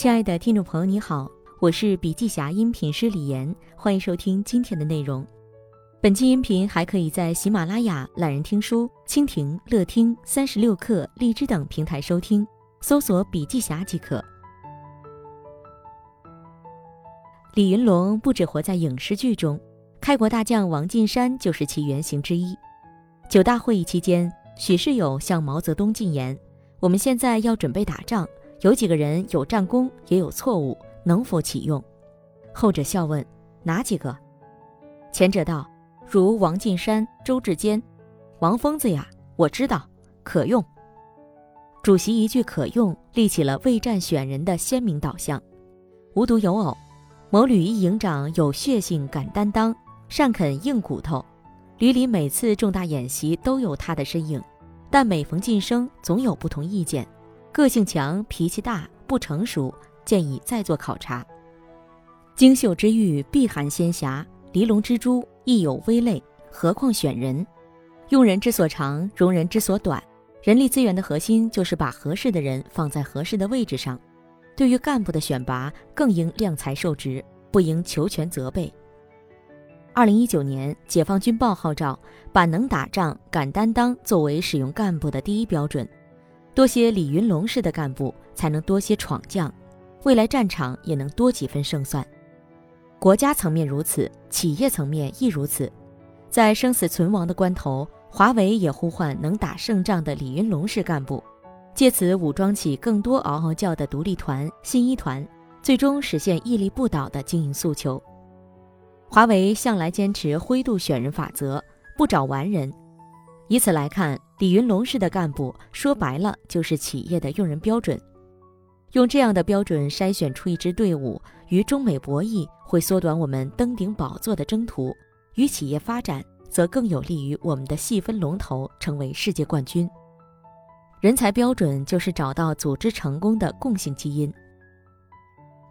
亲爱的听众朋友，你好，我是笔记侠音频师李岩，欢迎收听今天的内容。本期音频还可以在喜马拉雅、懒人听书、蜻蜓、乐听、三十六课、荔枝等平台收听，搜索“笔记侠”即可。李云龙不止活在影视剧中，开国大将王进山就是其原型之一。九大会议期间，许世友向毛泽东进言：“我们现在要准备打仗，有几个人有战功，也有错误，能否启用？”后者笑问：“哪几个？”前者道：“如王进山、周志坚、王疯子呀，我知道，可用。”主席一句“可用”，立起了备战选人的鲜明导向。无独有偶。某旅一营长有血性，敢担当，善啃硬骨头。旅里每次重大演习都有他的身影，但每逢晋升，总有不同意见。个性强，脾气大，不成熟，建议再做考察。精秀之玉必含仙侠，离龙之珠亦有微类，何况选人？用人之所长，容人之所短。人力资源的核心就是把合适的人放在合适的位置上。对于干部的选拔，更应量才授职，不应求全责备。二零一九年，解放军报号召把能打仗、敢担当作为使用干部的第一标准，多些李云龙式的干部，才能多些闯将，未来战场也能多几分胜算。国家层面如此，企业层面亦如此。在生死存亡的关头，华为也呼唤能打胜仗的李云龙式干部。借此武装起更多嗷嗷叫的独立团、新一团，最终实现屹立不倒的经营诉求。华为向来坚持灰度选人法则，不找完人。以此来看，李云龙式的干部，说白了就是企业的用人标准。用这样的标准筛选出一支队伍，与中美博弈会缩短我们登顶宝座的征途；与企业发展，则更有利于我们的细分龙头成为世界冠军。人才标准就是找到组织成功的共性基因。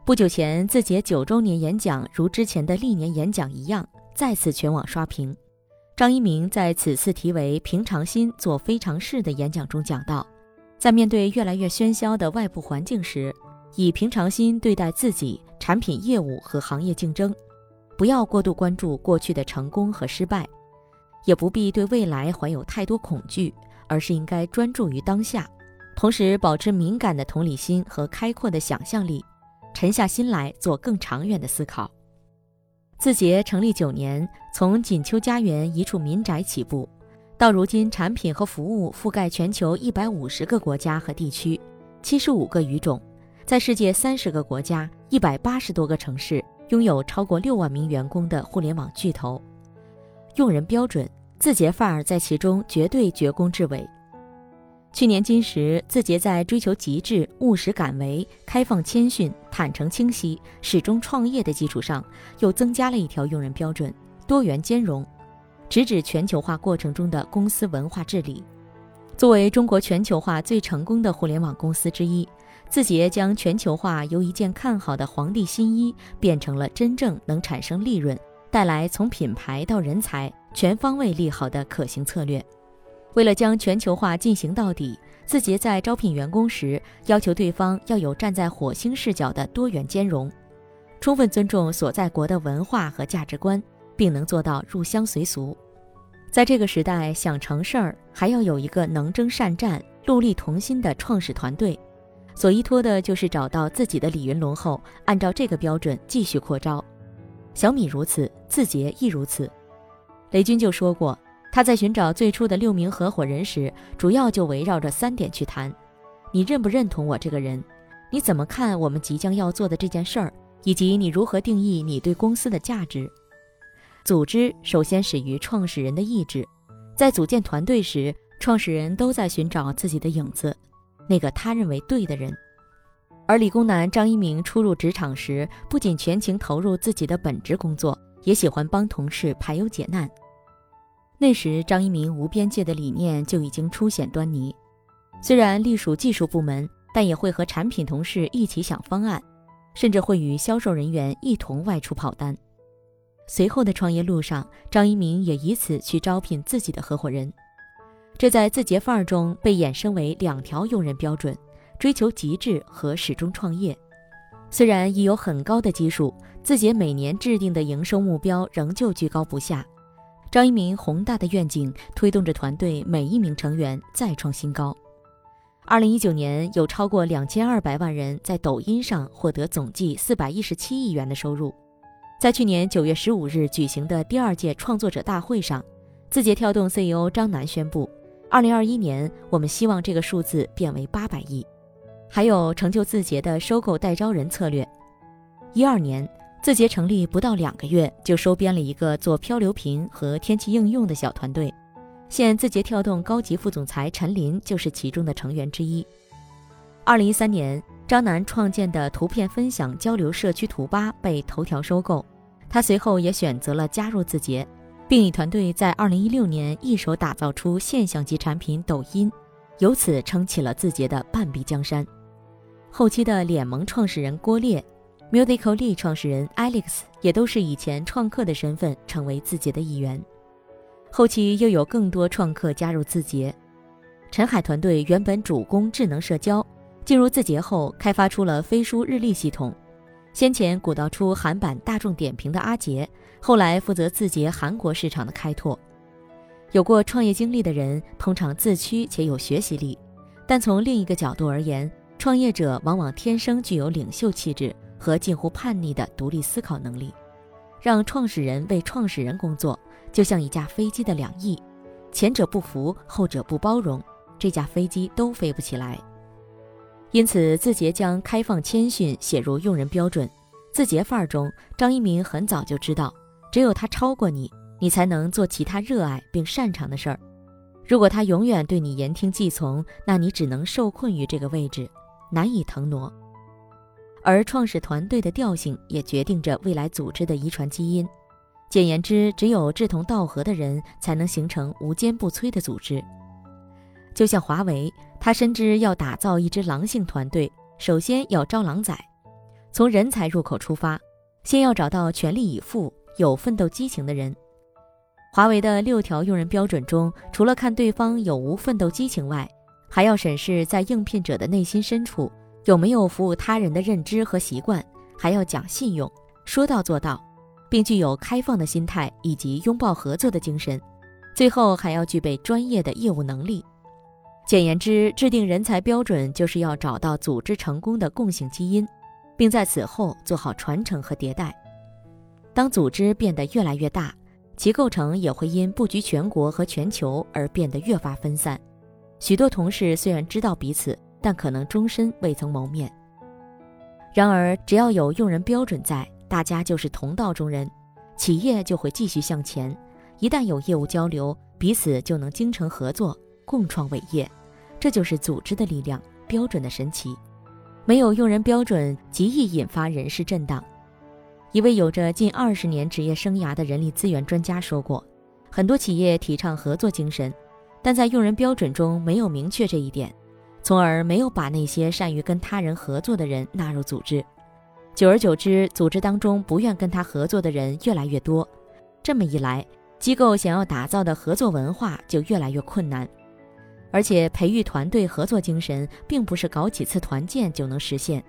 不久前，字节九周年演讲如之前的历年演讲一样，再次全网刷屏。张一鸣在此次题为“平常心做非常事”的演讲中讲到，在面对越来越喧嚣的外部环境时，以平常心对待自己、产品业务和行业竞争，不要过度关注过去的成功和失败，也不必对未来怀有太多恐惧。而是应该专注于当下，同时保持敏感的同理心和开阔的想象力，沉下心来做更长远的思考。字节成立九年，从锦秋家园一处民宅起步，到如今产品和服务覆盖全球一百五十个国家和地区，七十五个语种，在世界三十个国家、一百八十多个城市，拥有超过六万名员工的互联网巨头，用人标准。字节范儿在其中绝对绝功至伟。去年今时，字节在追求极致、务实敢为、开放谦逊、坦诚清晰、始终创业的基础上，又增加了一条用人标准：多元兼容，直指全球化过程中的公司文化治理。作为中国全球化最成功的互联网公司之一，字节将全球化由一件看好的皇帝新衣，变成了真正能产生利润。带来从品牌到人才全方位利好的可行策略。为了将全球化进行到底，字节在招聘员工时要求对方要有站在火星视角的多元兼容，充分尊重所在国的文化和价值观，并能做到入乡随俗。在这个时代，想成事儿还要有一个能征善战、戮力同心的创始团队。所依托的就是找到自己的李云龙后，按照这个标准继续扩招。小米如此，字节亦如此。雷军就说过，他在寻找最初的六名合伙人时，主要就围绕着三点去谈：你认不认同我这个人？你怎么看我们即将要做的这件事儿？以及你如何定义你对公司的价值？组织首先始于创始人的意志，在组建团队时，创始人都在寻找自己的影子，那个他认为对的人。而理工男张一鸣初入职场时，不仅全情投入自己的本职工作，也喜欢帮同事排忧解难。那时，张一鸣无边界的理念就已经初显端倪。虽然隶属技术部门，但也会和产品同事一起想方案，甚至会与销售人员一同外出跑单。随后的创业路上，张一鸣也以此去招聘自己的合伙人，这在字节范儿中被衍生为两条用人标准。追求极致和始终创业，虽然已有很高的基数，字节每年制定的营收目标仍旧居高不下。张一鸣宏大的愿景推动着团队每一名成员再创新高。二零一九年，有超过两千二百万人在抖音上获得总计四百一十七亿元的收入。在去年九月十五日举行的第二届创作者大会上，字节跳动 CEO 张楠宣布，二零二一年我们希望这个数字变为八百亿。还有成就字节的收购代招人策略。一二年，字节成立不到两个月，就收编了一个做漂流瓶和天气应用的小团队。现字节跳动高级副总裁陈林就是其中的成员之一。二零一三年，张楠创建的图片分享交流社区图吧被头条收购，他随后也选择了加入字节，并以团队在二零一六年一手打造出现象级产品抖音，由此撑起了字节的半壁江山。后期的脸萌创始人郭烈，Musically 创始人 Alex 也都是以前创客的身份成为字节的一员。后期又有更多创客加入字节。陈海团队原本主攻智能社交，进入字节后开发出了飞书日历系统。先前鼓捣出韩版大众点评的阿杰，后来负责字节韩国市场的开拓。有过创业经历的人通常自驱且有学习力，但从另一个角度而言。创业者往往天生具有领袖气质和近乎叛逆的独立思考能力，让创始人为创始人工作，就像一架飞机的两翼，前者不服，后者不包容，这架飞机都飞不起来。因此，字节将开放谦逊写入用人标准。字节范儿中，张一鸣很早就知道，只有他超过你，你才能做其他热爱并擅长的事儿。如果他永远对你言听计从，那你只能受困于这个位置。难以腾挪，而创始团队的调性也决定着未来组织的遗传基因。简言之，只有志同道合的人才能形成无坚不摧的组织。就像华为，他深知要打造一支狼性团队，首先要招狼崽，从人才入口出发，先要找到全力以赴、有奋斗激情的人。华为的六条用人标准中，除了看对方有无奋斗激情外，还要审视在应聘者的内心深处有没有服务他人的认知和习惯，还要讲信用，说到做到，并具有开放的心态以及拥抱合作的精神。最后还要具备专业的业务能力。简言之，制定人才标准就是要找到组织成功的共性基因，并在此后做好传承和迭代。当组织变得越来越大，其构成也会因布局全国和全球而变得越发分散。许多同事虽然知道彼此，但可能终身未曾谋面。然而，只要有用人标准在，大家就是同道中人，企业就会继续向前。一旦有业务交流，彼此就能精诚合作，共创伟业。这就是组织的力量，标准的神奇。没有用人标准，极易引发人事震荡。一位有着近二十年职业生涯的人力资源专家说过：“很多企业提倡合作精神。”但在用人标准中没有明确这一点，从而没有把那些善于跟他人合作的人纳入组织。久而久之，组织当中不愿跟他合作的人越来越多。这么一来，机构想要打造的合作文化就越来越困难。而且，培育团队合作精神，并不是搞几次团建就能实现，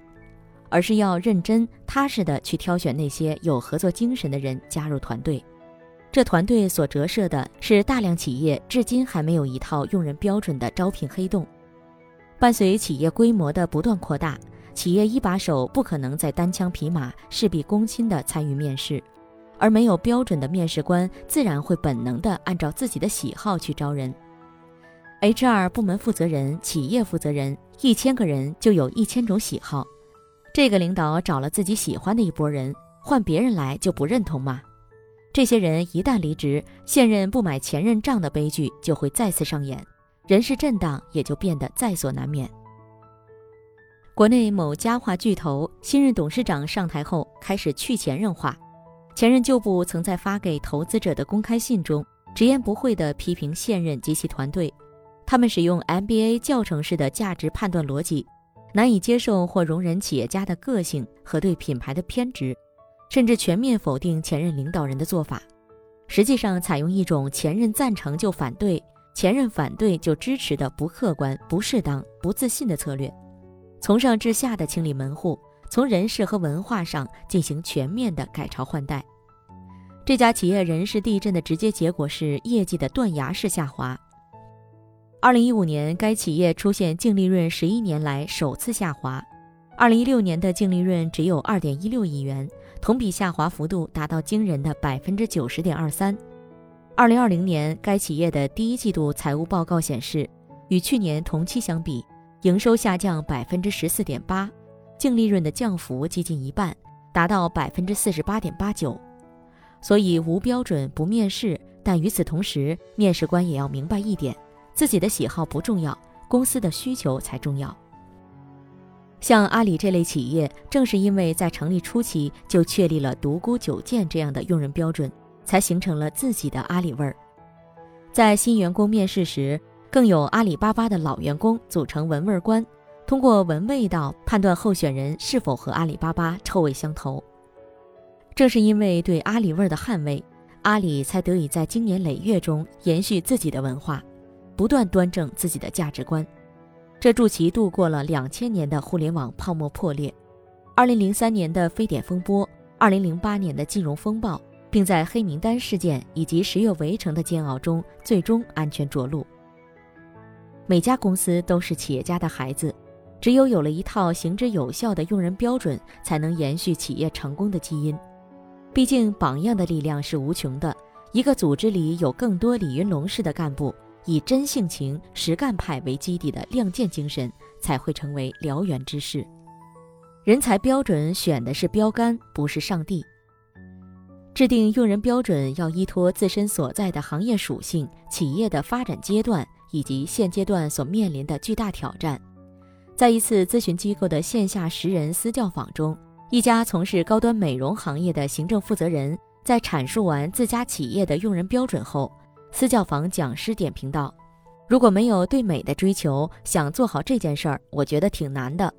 而是要认真踏实的去挑选那些有合作精神的人加入团队。这团队所折射的是大量企业至今还没有一套用人标准的招聘黑洞。伴随企业规模的不断扩大，企业一把手不可能再单枪匹马、事必躬亲地参与面试，而没有标准的面试官自然会本能地按照自己的喜好去招人。HR 部门负责人、企业负责人，一千个人就有一千种喜好。这个领导找了自己喜欢的一拨人，换别人来就不认同吗？这些人一旦离职，现任不买前任账的悲剧就会再次上演，人事震荡也就变得在所难免。国内某家化巨头新任董事长上台后开始去前任化，前任旧部曾在发给投资者的公开信中直言不讳地批评现任及其团队，他们使用 MBA 教程式的价值判断逻辑，难以接受或容忍企业家的个性和对品牌的偏执。甚至全面否定前任领导人的做法，实际上采用一种前任赞成就反对，前任反对就支持的不客观、不适当、不自信的策略，从上至下的清理门户，从人事和文化上进行全面的改朝换代。这家企业人事地震的直接结果是业绩的断崖式下滑。二零一五年，该企业出现净利润十一年来首次下滑。二零一六年的净利润只有二点一六亿元，同比下滑幅度达到惊人的百分之九十点二三。二零二零年，该企业的第一季度财务报告显示，与去年同期相比，营收下降百分之十四点八，净利润的降幅接近一半，达到百分之四十八点八九。所以无标准不面试，但与此同时，面试官也要明白一点：自己的喜好不重要，公司的需求才重要。像阿里这类企业，正是因为在成立初期就确立了独孤九剑这样的用人标准，才形成了自己的阿里味儿。在新员工面试时，更有阿里巴巴的老员工组成闻味官，通过闻味道判断候选人是否和阿里巴巴臭味相投。正是因为对阿里味儿的捍卫，阿里才得以在经年累月中延续自己的文化，不断端正自己的价值观，这助其度过了两千年的互联网泡沫破裂，二零零三年的非典风波，二零零八年的金融风暴，并在黑名单事件以及十月围城的煎熬中，最终安全着陆。每家公司都是企业家的孩子，只有有了一套行之有效的用人标准，才能延续企业成功的基因。毕竟，榜样的力量是无穷的。一个组织里有更多李云龙式的干部，以真性情、实干派为基底的亮剑精神，才会成为燎原之势。人才标准选的是标杆，不是上帝。制定用人标准要依托自身所在的行业属性、企业的发展阶段以及现阶段所面临的巨大挑战。在一次咨询机构的线下十人私教坊中。一家从事高端美容行业的行政负责人在阐述完自家企业的用人标准后，私教坊讲师点评道：“如果没有对美的追求，想做好这件事儿，我觉得挺难的。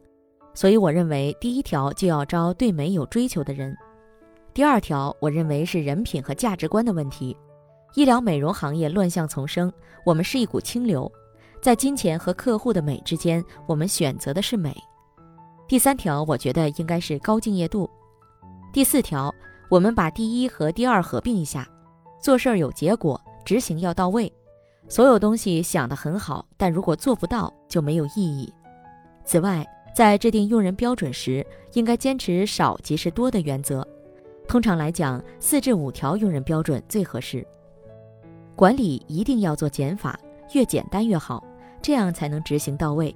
所以我认为，第一条就要招对美有追求的人。第二条，我认为是人品和价值观的问题。医疗美容行业乱象丛生，我们是一股清流，在金钱和客户的美之间，我们选择的是美。”第三条，我觉得应该是高敬业度。第四条，我们把第一和第二合并一下，做事儿有结果，执行要到位。所有东西想得很好，但如果做不到，就没有意义。此外，在制定用人标准时，应该坚持少即是多的原则。通常来讲，四至五条用人标准最合适。管理一定要做减法，越简单越好，这样才能执行到位。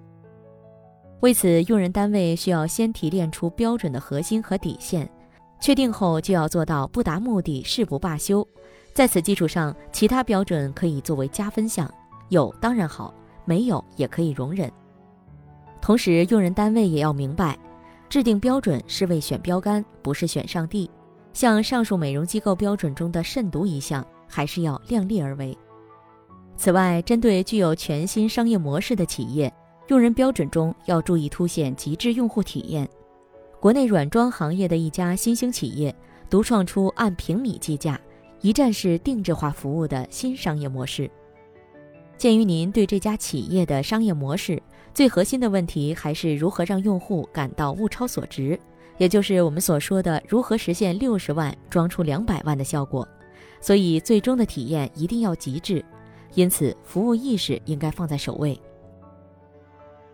为此，用人单位需要先提炼出标准的核心和底线，确定后就要做到不达目的誓不罢休。在此基础上，其他标准可以作为加分项，有当然好，没有也可以容忍。同时，用人单位也要明白，制定标准是为选标杆，不是选上帝。像上述美容机构标准中的慎独一项，还是要量力而为。此外，针对具有全新商业模式的企业。用人标准中要注意凸显极致用户体验。国内软装行业的一家新兴企业，独创出按平米计价、一站式定制化服务的新商业模式。鉴于您对这家企业的商业模式最核心的问题还是如何让用户感到物超所值，也就是我们所说的如何实现六十万装出两百万的效果，所以最终的体验一定要极致。因此，服务意识应该放在首位。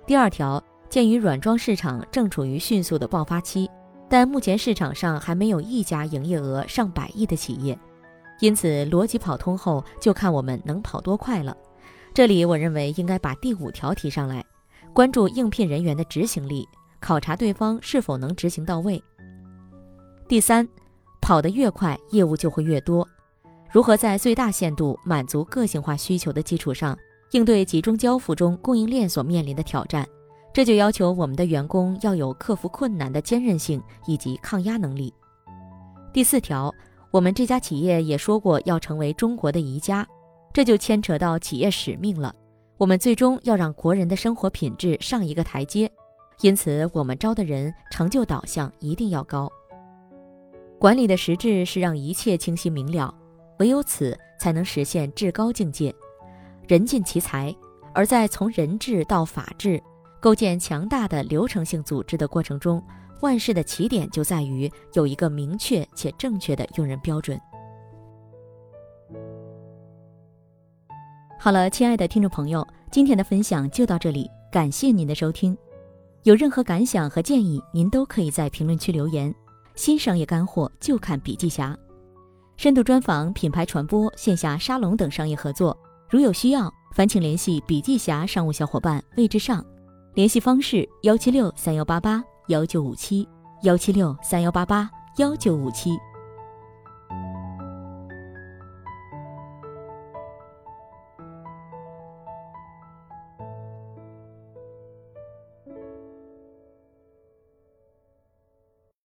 第二条，鉴于软装市场正处于迅速的爆发期，但目前市场上还没有一家营业额上百亿的企业，因此逻辑跑通后，就看我们能跑多快了。这里我认为应该把第五条提上来，关注应聘人员的执行力，考察对方是否能执行到位。第三，跑得越快，业务就会越多。如何在最大限度满足个性化需求的基础上？应对集中交付中供应链所面临的挑战，这就要求我们的员工要有克服困难的坚韧性以及抗压能力。第四条，我们这家企业也说过要成为中国的宜家，这就牵扯到企业使命了。我们最终要让国人的生活品质上一个台阶，因此我们招的人成就导向一定要高。管理的实质是让一切清晰明了，唯有此才能实现至高境界。人尽其才，而在从人治到法治，构建强大的流程性组织的过程中，万事的起点就在于有一个明确且正确的用人标准。好了，亲爱的听众朋友，今天的分享就到这里，感谢您的收听。有任何感想和建议，您都可以在评论区留言。新商业干货就看笔记侠，深度专访、品牌传播、线下沙龙等商业合作，如有需要，烦请联系笔记侠商务小伙伴魏志尚，联系方式：幺七六三幺八八幺九五七幺七六三幺八八幺九五七。